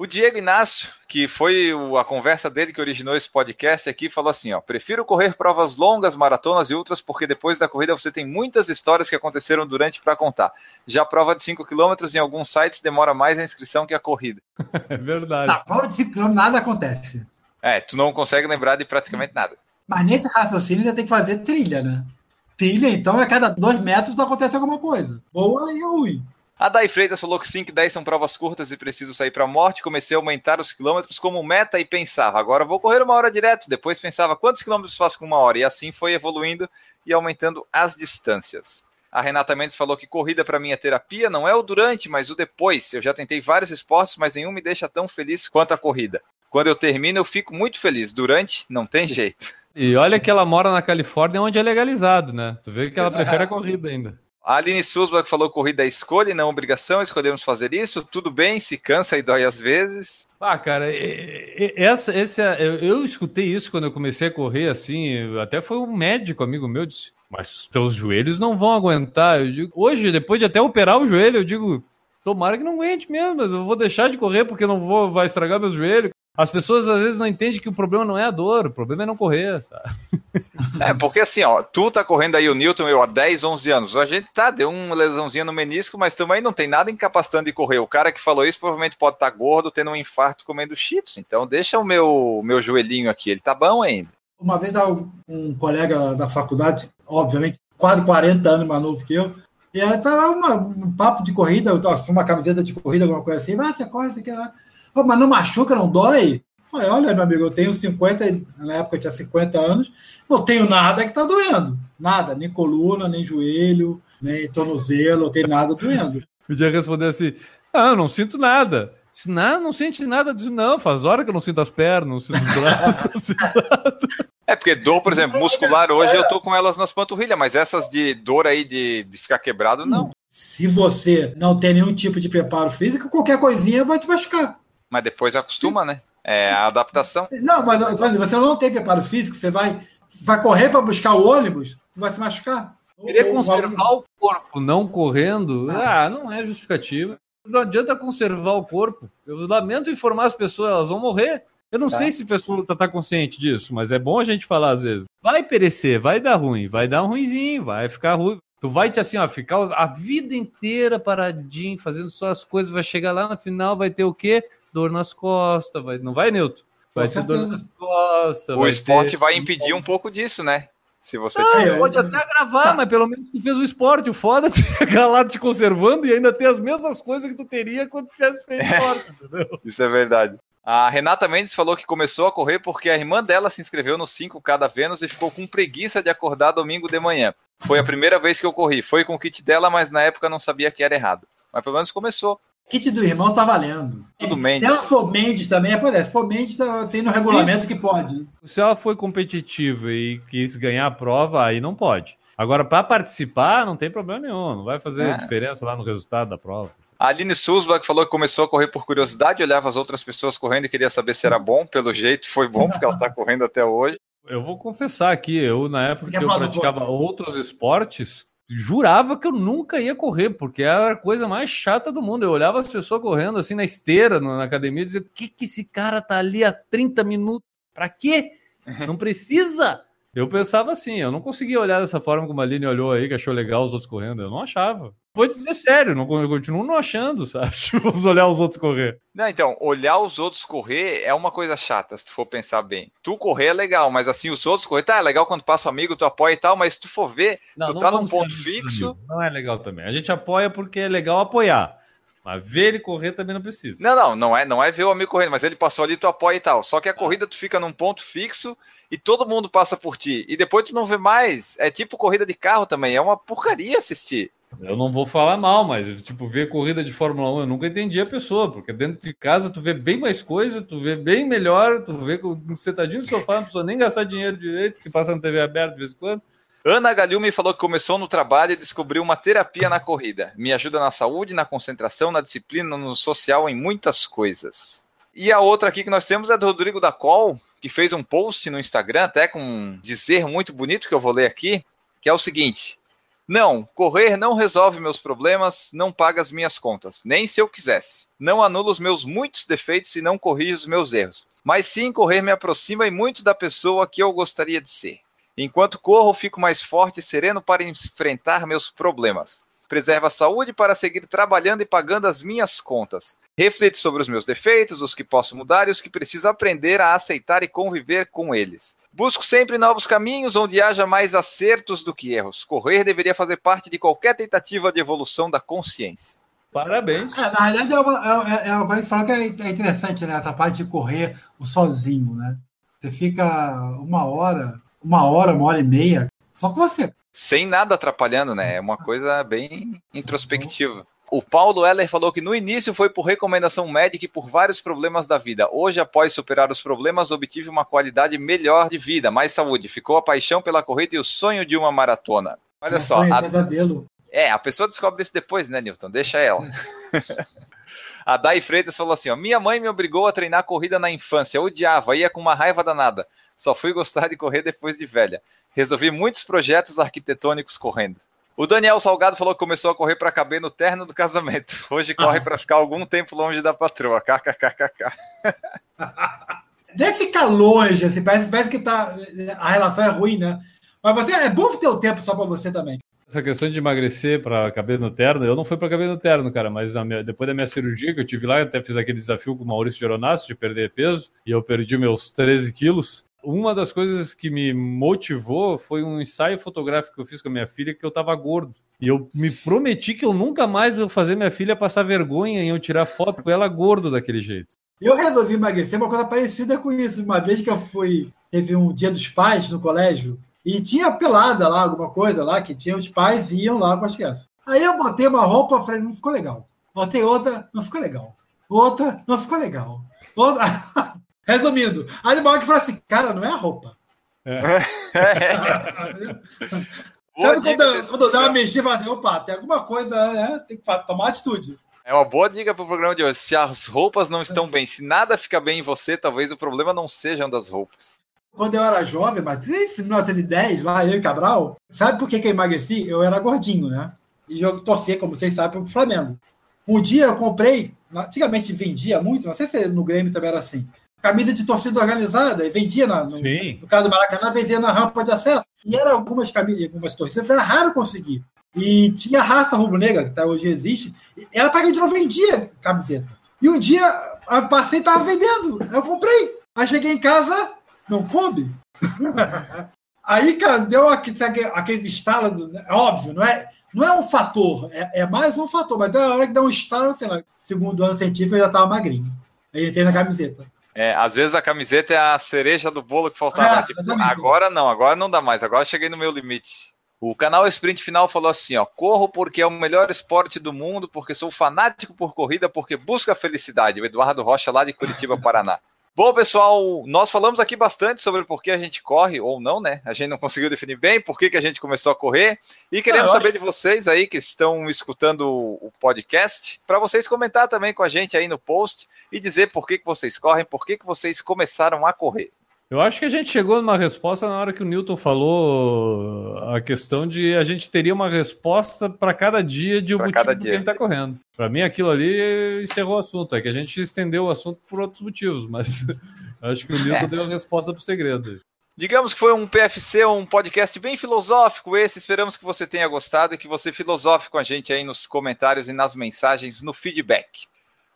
O Diego Inácio, que foi o- a conversa dele que originou esse podcast aqui, falou assim: ó, prefiro correr provas longas, maratonas e ultras, porque depois da corrida você tem muitas histórias que aconteceram durante para contar. Já a prova de 5 km em alguns sites demora mais a inscrição que a corrida. <laughs> É verdade. Na prova de 5 km nada acontece. É, tu não consegue lembrar de praticamente nada. Mas nesse raciocínio você tem que fazer trilha, né? Trilha, então, a cada dois metros acontece alguma coisa. Boa e ruim. A Dai Freitas falou que 5 e 10 são provas curtas e preciso sair para a morte. Comecei a aumentar os quilômetros como meta e pensava, agora vou correr uma hora direto. Depois pensava, quantos quilômetros faço com uma hora? E assim foi evoluindo e aumentando as distâncias. A Renata Mendes falou que corrida para mim é terapia, não é o durante, mas o depois. Eu já tentei vários esportes, mas nenhum me deixa tão feliz quanto a corrida. Quando eu termino, eu fico muito feliz. Durante, não tem jeito. E olha que ela mora na Califórnia, onde é legalizado, né? Tu vê que ela prefere a corrida ainda. A Aline Susbach falou corrida é escolha e não obrigação, escolhemos fazer isso. Tudo bem, se cansa e dói às vezes. Ah, cara, e- e- essa, esse, eu, escutei isso quando eu comecei a correr, assim, até foi um médico amigo meu, disse, mas teus joelhos não vão aguentar. Eu digo, hoje, depois de até operar o joelho, eu digo, tomara que não aguente mesmo, mas eu vou deixar de correr porque não vou, vai estragar meus joelhos. As pessoas às vezes não entendem que o problema não é a dor, o problema é não correr, sabe? É, porque assim, ó, tu tá correndo aí o Newton, eu há 10, 11 anos. A gente tá, deu uma lesãozinha no menisco, mas também não tem nada incapacitando de correr. O cara que falou isso provavelmente pode estar gordo, tendo um infarto comendo cheetos. Então deixa o meu, meu joelhinho aqui, ele tá bom ainda. Uma vez um colega da faculdade, obviamente, quase 40 anos mais novo que eu, e aí tava uma- um papo de corrida, eu tava com uma camiseta de corrida, alguma coisa assim, ah, você corre, você quer lá. Pô, mas não machuca, não dói? Falei, olha, meu amigo, eu tenho 50, e- na época eu tinha 50 anos, não tenho nada que tá doendo. Nada, nem coluna, nem joelho, nem tornozelo, não tem nada doendo. Podia responder assim: Ah, eu não sinto nada. Se nada, não sente nada. Eu disse, Não, faz hora que eu não sinto as pernas, não sinto os braços. não sinto- <laughs> É, porque dor, por exemplo, muscular hoje eu tô com elas nas panturrilhas, mas essas de dor aí de, de ficar quebrado, não. Se você não tem nenhum tipo de preparo físico, qualquer coisinha vai te machucar. Mas depois acostuma, né? É a adaptação. Não, mas você não tem preparo físico, você vai, vai correr para buscar o ônibus, tu vai se machucar. Querer Ou- ou- conservar o corpo não correndo, ah, não é justificativa. Não adianta conservar o corpo. Eu lamento informar as pessoas, elas vão morrer. Eu não Tá. sei se a pessoa tá, tá consciente disso, mas é bom a gente falar às vezes. Vai perecer, vai dar ruim, vai dar um ruimzinho, vai ficar ruim. Tu vai te assim, ó, ficar a vida inteira paradinho, fazendo só as coisas, vai chegar lá no final, vai ter o quê? Dor nas costas, vai, não vai, Nilton? Vai ter dor nas costas. O vai esporte ter- vai impedir um pouco disso, né? Se você Não, tiver. pode até gravar, mas pelo menos tu fez o esporte. O foda <laughs> é chegar lá te conservando e ainda ter as mesmas coisas que tu teria quando tivesse feito esporte, entendeu? <laughs> Isso é verdade. A Renata Mendes falou que começou a correr porque a irmã dela se inscreveu no 5K da Vênus e ficou com preguiça de acordar domingo de manhã. Foi a primeira vez que eu corri. Foi com o kit dela, mas na época não sabia que era errado. Mas pelo menos começou. Kit do irmão tá valendo. Tudo Se ela for Mendes também, é, pois é, se for Mendes, tá- tem no regulamento que pode. Se ela foi competitiva e quis ganhar a prova, aí não pode. Agora, para participar, não tem problema nenhum. Não vai fazer É. diferença lá no resultado da prova. A Aline Susbach falou que começou a correr por curiosidade, olhava as outras pessoas correndo e queria saber se era bom. Pelo jeito, foi bom, porque ela tá correndo até hoje. Eu vou confessar aqui, eu na época que eu praticava outros esportes, jurava que eu nunca ia correr, porque era a coisa mais chata do mundo. Eu olhava as pessoas correndo assim na esteira, na academia, e dizia: o que, que esse cara tá ali há 30 minutos? Pra quê? Não precisa! Eu pensava assim, eu não conseguia olhar dessa forma como a Aline olhou aí, que achou legal os outros correndo. Eu não achava. Vou dizer sério, não, eu continuo não achando, sabe? <laughs> Vamos olhar os outros correr. Não, então, olhar os outros correr é uma coisa chata, se tu for pensar bem. Tu correr é legal, mas assim, os outros correr, tá, é legal quando passa o amigo, tu apoia e tal, mas se tu for ver, tu tá num ponto fixo. amigos, Não é legal também. A gente apoia porque é legal apoiar. Mas ver ele correr também não precisa. Não, não, não é, não é ver o amigo correndo, mas ele passou ali, tu apoia e tal. Só que a corrida tu fica num ponto fixo e todo mundo passa por ti. E depois tu não vê mais. É tipo corrida de carro também, é uma porcaria assistir. Eu não vou falar mal, mas tipo, ver corrida de Fórmula 1, eu nunca entendi a pessoa, porque dentro de casa tu vê bem mais coisa, tu vê bem melhor, tu vê com- sentadinho no sofá, não precisa nem gastar dinheiro direito, que passa na TV aberta de vez em quando. Ana Galhume falou que começou no trabalho e descobriu uma terapia na corrida. Me ajuda na saúde, na concentração, na disciplina, no social, em muitas coisas. E a outra aqui que nós temos é do Rodrigo da Col, que fez um post no Instagram, até com um dizer muito bonito que eu vou ler aqui, que é o seguinte: Não, correr não resolve meus problemas, não paga as minhas contas, nem se eu quisesse. Não anula os meus muitos defeitos e não corrige os meus erros. Mas sim, correr me aproxima e muito da pessoa que eu gostaria de ser. Enquanto corro, fico mais forte e sereno para enfrentar meus problemas. Preservo a saúde para seguir trabalhando e pagando as minhas contas. Reflito sobre os meus defeitos, os que posso mudar e os que preciso aprender a aceitar e conviver com eles. Busco sempre novos caminhos onde haja mais acertos do que erros. Correr deveria fazer parte de qualquer tentativa de evolução da consciência. Parabéns. É, na realidade, é uma, é, é uma coisa que fala que é, é interessante, né? Essa parte de correr sozinho, né? Você fica uma hora, uma hora, uma hora e meia, só com você. Sem nada atrapalhando, né? É uma coisa bem introspectiva. O Paulo Heller falou que no início foi por recomendação médica e por vários problemas da vida. Hoje, após superar os problemas, obtive uma qualidade melhor de vida, mais saúde. Ficou a paixão pela corrida e o sonho de uma maratona. Olha É só. sonho, A... pesadelo. É, a pessoa descobre isso depois, né, Newton? Deixa ela. <laughs> a Dai Freitas falou assim: ó, Minha mãe me obrigou a treinar corrida na infância. Eu odiava, ia com uma raiva danada. Só fui gostar de correr depois de velha. Resolvi muitos projetos arquitetônicos correndo. O Daniel Salgado falou que começou a correr para caber no terno do casamento. Hoje corre para ficar algum tempo longe da patroa. KKKKK. <laughs> Deve ficar longe, assim, parece, parece que tá, a relação é ruim, né? Mas você é bom ter o tempo só para você também. Essa questão de emagrecer para caber no terno, eu não fui para caber no terno, cara, mas minha, depois da minha cirurgia que eu tive lá, eu até fiz aquele desafio com o Maurício Geronasso de perder peso, e eu perdi meus 13 quilos. Uma das coisas que me motivou foi um ensaio fotográfico que eu fiz com a minha filha, que eu tava gordo. E eu me prometi que eu nunca mais vou fazer minha filha passar vergonha em eu tirar foto com ela gordo daquele jeito. Eu resolvi emagrecer uma coisa parecida com isso. Uma vez que eu fui, teve um dia dos pais no colégio, e tinha pelada lá, alguma coisa lá, que tinha os pais iam lá com as crianças. Aí eu botei uma roupa, falei, não ficou legal. Botei outra, não ficou legal. Outra, não ficou legal. Outra... <laughs> Resumindo, aí o que falou assim, cara, não é a roupa. <laughs> Boa Sabe dica quando, quando dá uma mexida, fala assim, opa, tem alguma coisa, né? Tem que tomar atitude. É uma boa dica pro programa de hoje. Se as roupas não estão bem, se nada fica bem em você, talvez o problema não sejam das roupas. Quando eu era jovem, mas em 1910, lá, eu e Cabral, sabe por que, que eu emagreci? Eu era gordinho, né? E eu torcia, como vocês sabem, pro Flamengo. Um dia eu comprei, antigamente vendia muito, não sei se no Grêmio também era assim, camisa de torcida organizada, e vendia na, no, no caso do Maracanã, vendia na rampa de acesso. E era algumas camisas, algumas torcidas, era raro conseguir. E tinha raça rubro-negra, que até hoje existe, e ela praticamente não vendia camiseta. E um dia, passei e estava vendendo. Eu comprei. Aí cheguei em casa, não coube. <laughs> Aí, cara, deu aquele, sabe, aqueles estalos, do- é óbvio, não é, não é um fator, é, é mais um fator, mas deu a hora que deu um estalo, sei lá, segundo ano científico, eu já estava magrinho. Aí entrei na camiseta. É, às vezes a camiseta é a cereja do bolo que faltava. É, Tipo, exatamente. agora não, agora não dá mais, agora cheguei no meu limite. O canal Sprint Final falou assim: ó, corro porque é o melhor esporte do mundo, porque sou fanático por corrida, porque busco a felicidade. O Eduardo Rocha, lá de Curitiba, <laughs> Paraná. Bom, pessoal, nós falamos aqui bastante sobre por que a gente corre, ou não, né? A gente não conseguiu definir bem por que, que a gente começou a correr. E queremos Ah, saber de vocês aí que estão escutando o podcast, para vocês comentar também com a gente aí no post e dizer por que, que vocês correm, por que, que vocês começaram a correr. Eu acho que a gente chegou numa resposta na hora que o Newton falou a questão de a gente teria uma resposta para cada dia de o Pra motivo cada que a gente está correndo. Para mim, aquilo ali encerrou o assunto. É que a gente estendeu o assunto por outros motivos, mas <laughs> acho que o Newton É. deu a resposta pro segredo. Digamos que foi um PFC, um podcast bem filosófico esse. Esperamos que você tenha gostado e que você filosofe com a gente aí nos comentários e nas mensagens, no feedback.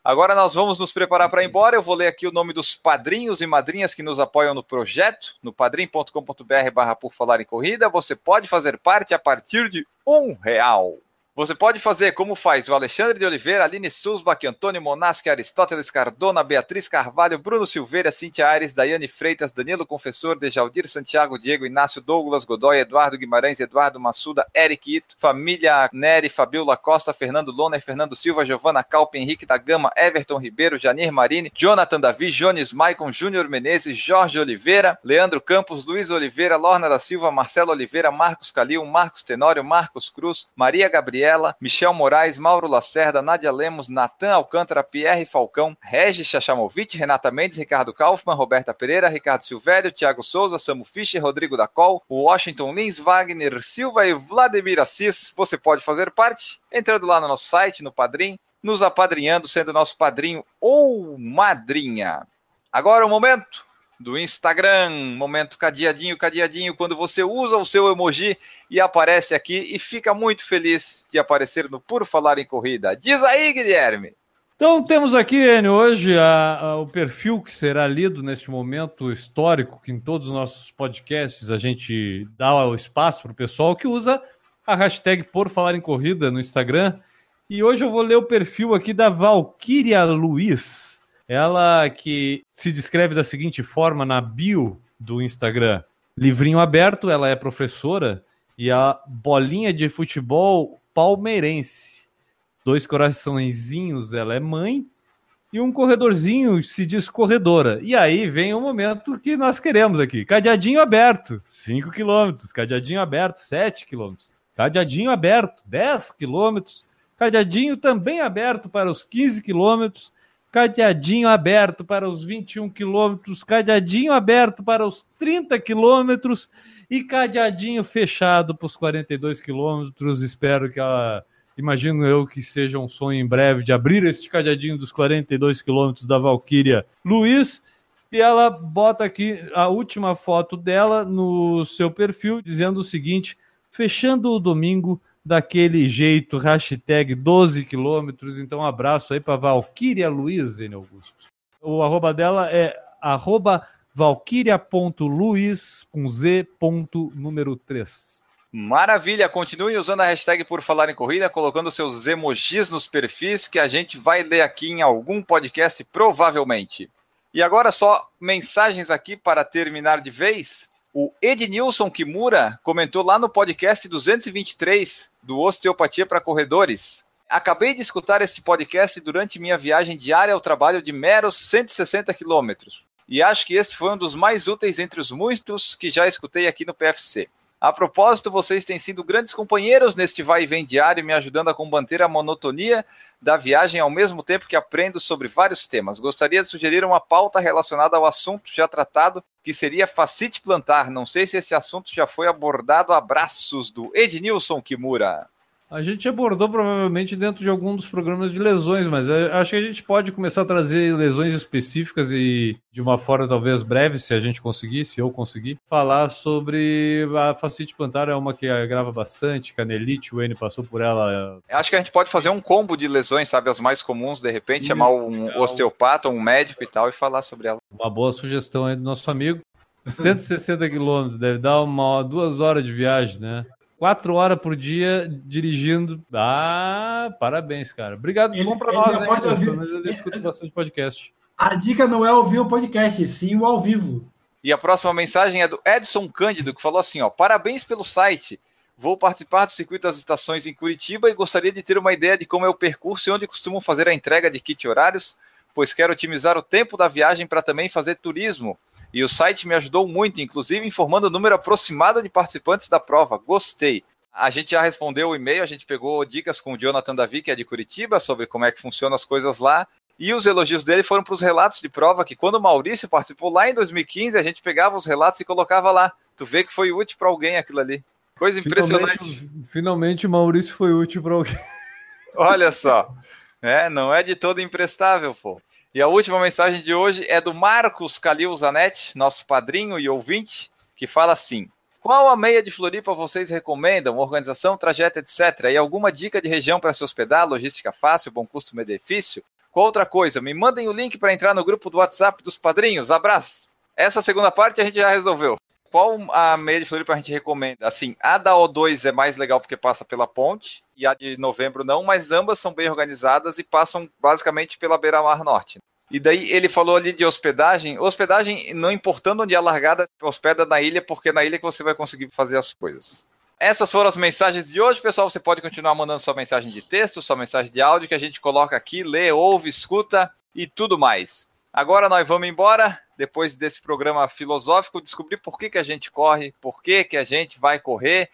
Agora nós vamos nos preparar para ir embora. Eu vou ler aqui o nome dos padrinhos e madrinhas que nos apoiam no projeto, no padrim.com.br barra por falar em corrida. Você pode fazer parte a partir de um real. Você pode fazer como faz o Alexandre de Oliveira, Aline Sulzbach, Antônio Monaschi, Aristóteles Cardona, Beatriz Carvalho, Bruno Silveira, Cintia Aires, Daiane Freitas, Danilo Confessor, Dejaldir Santiago, Diego Inácio Douglas, Godoy, Eduardo Guimarães, Eduardo Massuda, Eric Ito, Família Neri, Fabiola Costa, Fernando Loner, Fernando Silva, Giovana Calpe, Henrique da Gama, Everton Ribeiro, Janir Marini, Jonathan Davi, Jones Maicon, Júnior Menezes, Jorge Oliveira, Leandro Campos, Luiz Oliveira, Lorna da Silva, Marcelo Oliveira, Marcos Calil, Marcos Tenório, Marcos Cruz, Maria Gabriela, Gabriela, Michel Moraes, Mauro Lacerda, Nádia Lemos, Natan Alcântara, Pierre Falcão, Regis Chachamovic, Renata Mendes, Ricardo Kaufmann, Roberta Pereira, Ricardo Silvério, Thiago Souza, Samu Fischer, Rodrigo Dacol, Washington Lins, Wagner Silva e Vladimir Assis. Você pode fazer parte entrando lá no nosso site, no Padrim, nos apadrinhando, sendo nosso padrinho ou madrinha. Agora o momento do Instagram, momento cadeadinho, cadeadinho, quando você usa o seu emoji e aparece aqui e fica muito feliz de aparecer no Por Falar em Corrida. Diz aí, Guilherme! Então temos aqui, Enio, hoje a, a, o perfil que será lido neste momento histórico, que em todos os nossos podcasts a gente dá o espaço para o pessoal que usa a hashtag Por Falar em Corrida no Instagram. E hoje eu vou ler o perfil aqui da Valkyria Luiz. Ela que se descreve da seguinte forma na bio do Instagram: livrinho aberto, ela é professora e a bolinha de futebol palmeirense. Dois coraçõezinhos, ela é mãe e um corredorzinho se diz corredora. E aí vem o momento que nós queremos aqui. Cadeadinho aberto, 5 quilômetros. Cadeadinho aberto, 7 quilômetros. Cadeadinho aberto, 10 quilômetros. Cadeadinho também aberto para os 15 quilômetros cadeadinho aberto para os 21 quilômetros, cadeadinho aberto para os 30 quilômetros e cadeadinho fechado para os 42 quilômetros. Espero que ela, imagino eu que seja um sonho em breve de abrir este cadeadinho dos 42 quilômetros da Valkyria Luiz. E ela bota aqui a última foto dela no seu perfil, dizendo o seguinte: fechando o domingo daquele jeito, hashtag 12 quilômetros. Então, um abraço aí para Valkyria Luiz, N. Augusto. O arroba dela é arroba valkyria.luiz com Z ponto número 3. Maravilha, continue usando a hashtag por falar em corrida, colocando seus emojis nos perfis que a gente vai ler aqui em algum podcast, provavelmente. E agora só mensagens aqui para terminar de vez. O Ednilson Kimura comentou lá no podcast 223 do Osteopatia para Corredores. Acabei de escutar este podcast durante minha viagem diária ao trabalho de meros 160 quilômetros. E acho que este foi um dos mais úteis entre os muitos que já escutei aqui no PFC. A propósito, vocês têm sido grandes companheiros neste vai e vem diário, me ajudando a combater a monotonia da viagem ao mesmo tempo que aprendo sobre vários temas. Gostaria de sugerir uma pauta relacionada ao assunto já tratado, que seria facite plantar. Não sei se esse assunto já foi abordado. Abraços do Ednilson Kimura. A gente abordou provavelmente dentro de algum dos programas de lesões, mas acho que a gente pode começar a trazer lesões específicas e de uma forma talvez breve, se a gente conseguir, se eu conseguir, falar sobre a facite plantar, é uma que agrava bastante, canelite, o N passou por ela. Acho que a gente pode fazer um combo de lesões, sabe, as mais comuns, de repente, chamar um é, osteopata, um médico e tal, e falar sobre ela. Uma boa sugestão aí do nosso amigo. 160 quilômetros, deve dar uma duas horas de viagem, né? Quatro horas por dia dirigindo. Ah, parabéns, cara. Obrigado. Ele, Bom pra nós, né? Pode ouvir. Eu escuto bastante podcast. A dica não é ouvir o podcast, sim o ao vivo. E a próxima mensagem é do Edson Cândido, que falou assim: ó, parabéns pelo site. Vou participar do circuito das estações em Curitiba e gostaria de ter uma ideia de como é o percurso e onde costumam fazer a entrega de kit horários, pois quero otimizar o tempo da viagem para também fazer turismo. E o site me ajudou muito, inclusive informando o número aproximado de participantes da prova. Gostei. A gente já respondeu o e-mail, a gente pegou dicas com o Jonathan Davi, que é de Curitiba, sobre como é que funcionam as coisas lá. E os elogios dele foram para os relatos de prova, que quando o Maurício participou lá em 2015, a gente pegava os relatos e colocava lá. Tu vê que foi útil para alguém aquilo ali. Coisa impressionante. Finalmente, finalmente o Maurício foi útil para alguém. Olha só. É, não é de todo imprestável, pô. E a última mensagem de hoje é do Marcos Calil Zanetti, nosso padrinho e ouvinte, que fala assim: Qual a meia de Floripa vocês recomendam? Organização, trajeto, etc. E alguma dica de região para se hospedar? Logística fácil, bom custo-benefício? Qual outra coisa? Me mandem o link para entrar no grupo do WhatsApp dos padrinhos. Abraço! Essa segunda parte a gente já resolveu. Qual a meia de Floripa a gente recomenda? Assim, a da O2 é mais legal porque passa pela ponte, e a de novembro não, mas ambas são bem organizadas e passam basicamente pela beira-mar norte. E daí ele falou ali de hospedagem. Hospedagem, não importando onde é a largada, hospeda na ilha, porque é na ilha que você vai conseguir fazer as coisas. Essas foram as mensagens de hoje, pessoal. Você pode continuar mandando sua mensagem de texto, sua mensagem de áudio, que a gente coloca aqui, lê, ouve, escuta e tudo mais. Agora nós vamos embora, depois desse programa filosófico, descobrir por que, que a gente corre, por que, que a gente vai correr.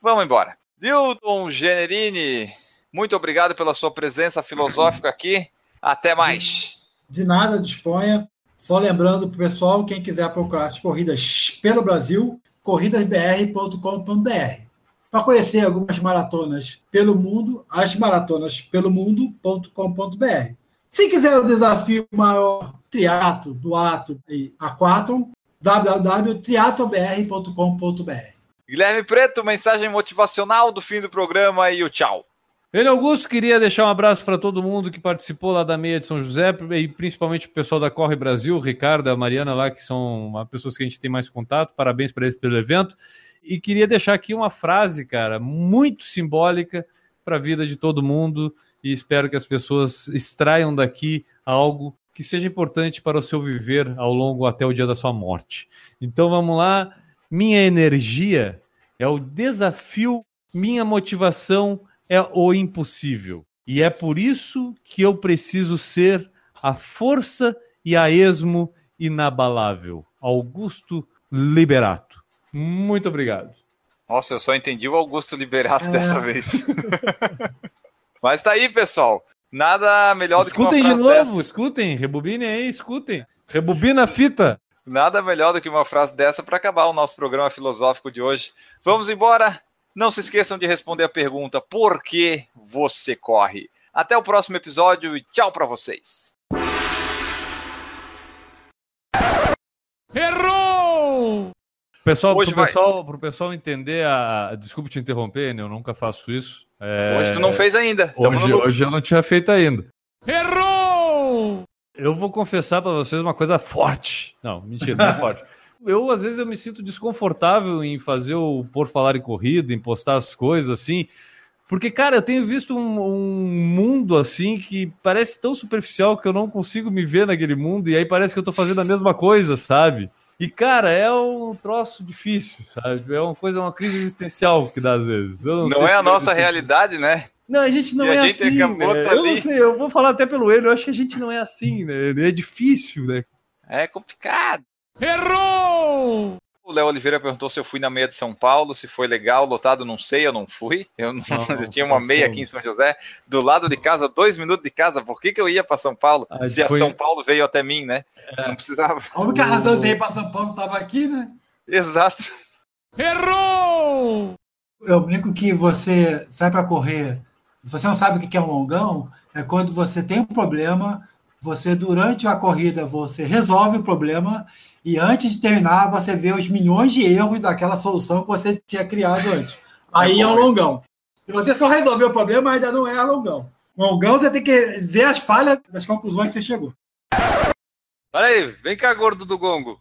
Vamos embora. Newton Generini, muito obrigado pela sua presença filosófica aqui. Até mais. De nada, disponha. Só lembrando para o pessoal, quem quiser procurar as corridas pelo Brasil, corridasbr.com.br. Para conhecer algumas maratonas pelo mundo, as maratonas pelo mundo.com.br. Se quiser o desafio maior, triato, duato e aquatron, www.triatobr.com.br. Guilherme Preto, mensagem motivacional do fim do programa e o tchau. Ele Augusto queria deixar um abraço para todo mundo que participou lá da meia de São José e principalmente o pessoal da Corre Brasil, o Ricardo, a Mariana lá, que são pessoas que a gente tem mais contato. Parabéns para eles pelo evento. E queria deixar aqui uma frase, cara, muito simbólica para a vida de todo mundo e espero que as pessoas extraiam daqui algo que seja importante para o seu viver ao longo até o dia da sua morte. Então vamos lá. Minha energia é o desafio, minha motivação é o impossível. E é por isso que eu preciso ser a força e a esmo inabalável. Augusto Liberato. Muito obrigado. Nossa, eu só entendi o Augusto Liberato é. dessa vez. <laughs> Mas tá aí, pessoal. Nada melhor escutem do que uma frase de novo, dessa. escutem, rebobinem aí, escutem. Rebobina a fita. Nada melhor do que uma frase dessa para acabar o nosso programa filosófico de hoje. Vamos embora. Não se esqueçam de responder a pergunta: por que você corre? Até o próximo episódio e tchau para vocês. Errou! Pessoal, para o vai... pessoal, pessoal entender a. Desculpe te interromper, né? eu nunca faço isso. É... Hoje tu não fez ainda. Hoje, hoje eu não tinha feito ainda. Errou! Eu vou confessar para vocês uma coisa forte. Não, mentira, não é <laughs> forte eu às vezes eu me sinto desconfortável em fazer o por falar em corrida, em postar as coisas assim, porque cara, eu tenho visto um, um, mundo assim que parece tão superficial que eu não consigo me ver naquele mundo e aí parece que eu tô fazendo a mesma coisa, sabe? E cara, é um troço difícil, sabe? É uma coisa, uma crise existencial que dá às vezes. não, não é a nossa realidade, né? Não, a gente não e é gente assim. Né? Eu não sei, eu vou falar até pelo ele, eu acho que a gente não é assim, né? É difícil, né? É complicado. Errou! O Léo Oliveira perguntou se eu fui na meia de São Paulo, se foi legal, lotado, não sei, eu não fui. Eu, não, não, <laughs> eu tinha uma meia aqui em São José, do lado de casa, dois minutos de casa. Por que, que eu ia para São Paulo? Ah, se foi... a São Paulo veio até mim, né? É. Não precisava. A única razão de ir para São Paulo estava aqui, né? Exato. Errou! Eu brinco que você sai para correr, você não sabe o que é um longão, é quando você tem um problema, você durante a corrida você resolve o problema e antes de terminar, você vê os milhões de erros daquela solução que você tinha criado antes. <laughs> Aí é, um longão. Se você só resolveu o problema, ainda não é longão. Longão, você tem que ver as falhas das conclusões que você chegou. Peraí, vem cá, gordo do gongo.